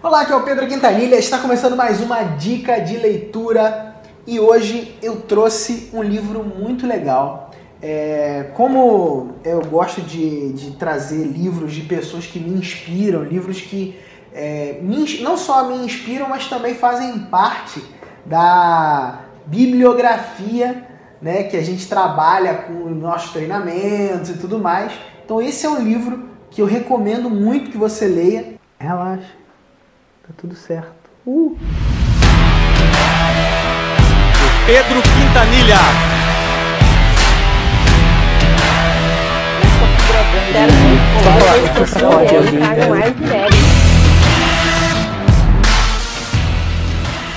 Olá, aqui é o Pedro Quintanilha, está começando mais uma dica de leitura e hoje eu trouxe um livro muito legal. É, como eu gosto de, de, trazer livros de pessoas que me inspiram, livros que é, me, não só me inspiram, mas também fazem parte da bibliografia né, que a gente trabalha com nossos treinamentos e tudo mais. Então esse é um livro que eu recomendo muito que você leia. Relaxa. Tá tudo certo. Uh. Pedro Quintanilha.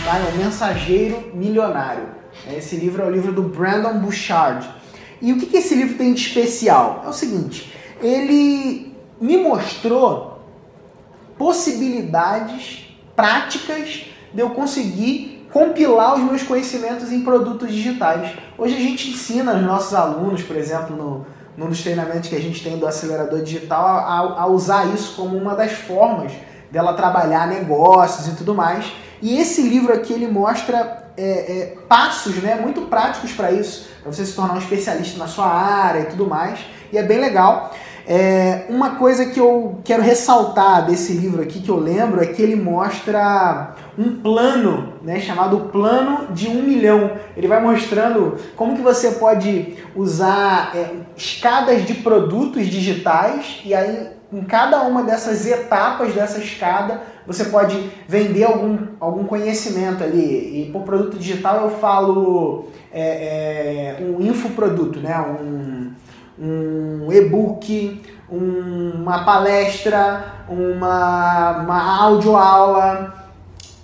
É o Mensageiro Milionário. Esse livro é o livro do Brandon Bouchard. E o que, que esse livro tem de especial? É o seguinte, ele me mostrou possibilidades práticas de eu conseguir compilar os meus conhecimentos em produtos digitais. Hoje a gente ensina os nossos alunos, por exemplo, no, num dos treinamentos que a gente tem do acelerador digital, a, a usar isso como uma das formas dela trabalhar negócios e tudo mais. E esse livro aqui ele mostra é, é, passos né, muito práticos para isso, para você se tornar um especialista na sua área e tudo mais. E é bem legal. É, uma coisa que eu quero ressaltar desse livro aqui que eu lembro é que ele mostra um plano, né, chamado plano de um milhão. Ele vai mostrando como que você pode usar é, escadas de produtos digitais e aí em cada uma dessas etapas dessa escada você pode vender algum, algum conhecimento ali. E por produto digital eu falo é, é um infoproduto, né? Um, um e-book, um, uma palestra, uma, uma audioaula,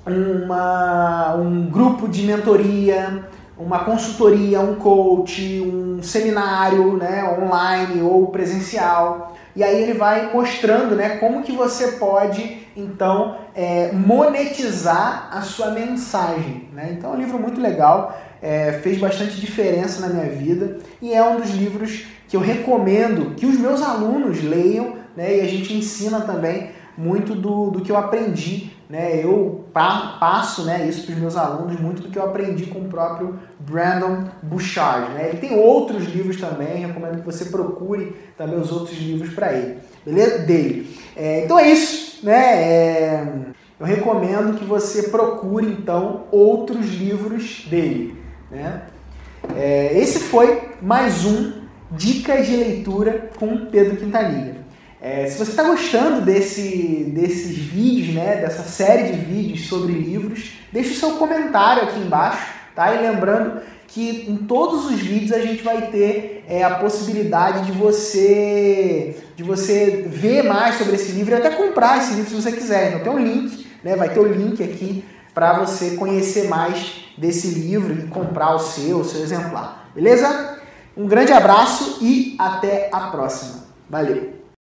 uma, um grupo de mentoria, uma consultoria, um coach, um seminário né, online ou presencial. E aí ele vai mostrando né, como que você pode então é, monetizar a sua mensagem. Né? Então é um livro muito legal, é, fez bastante diferença na minha vida e é um dos livros que eu recomendo que os meus alunos leiam, né? E a gente ensina também muito do, do que eu aprendi, né? Eu pa passo né, isso para os meus alunos, muito do que eu aprendi com o próprio Brandon Bouchard, né? Ele tem outros livros também, recomendo que você procure também os outros livros para ele, beleza? Dele. É, então é isso, né? É, eu recomendo que você procure então outros livros dele, né? É, esse foi mais um Dicas de leitura com Pedro Quintanilha. É, se você está gostando desse, desses vídeos, né, dessa série de vídeos sobre livros, deixe o seu comentário aqui embaixo, tá? E lembrando que em todos os vídeos a gente vai ter é, a possibilidade de você de você ver mais sobre esse livro e até comprar esse livro se você quiser. Então tem um link, né? Vai ter o link aqui para você conhecer mais desse livro e comprar o seu, o seu exemplar. Beleza? Um grande abraço e até a próxima. Valeu!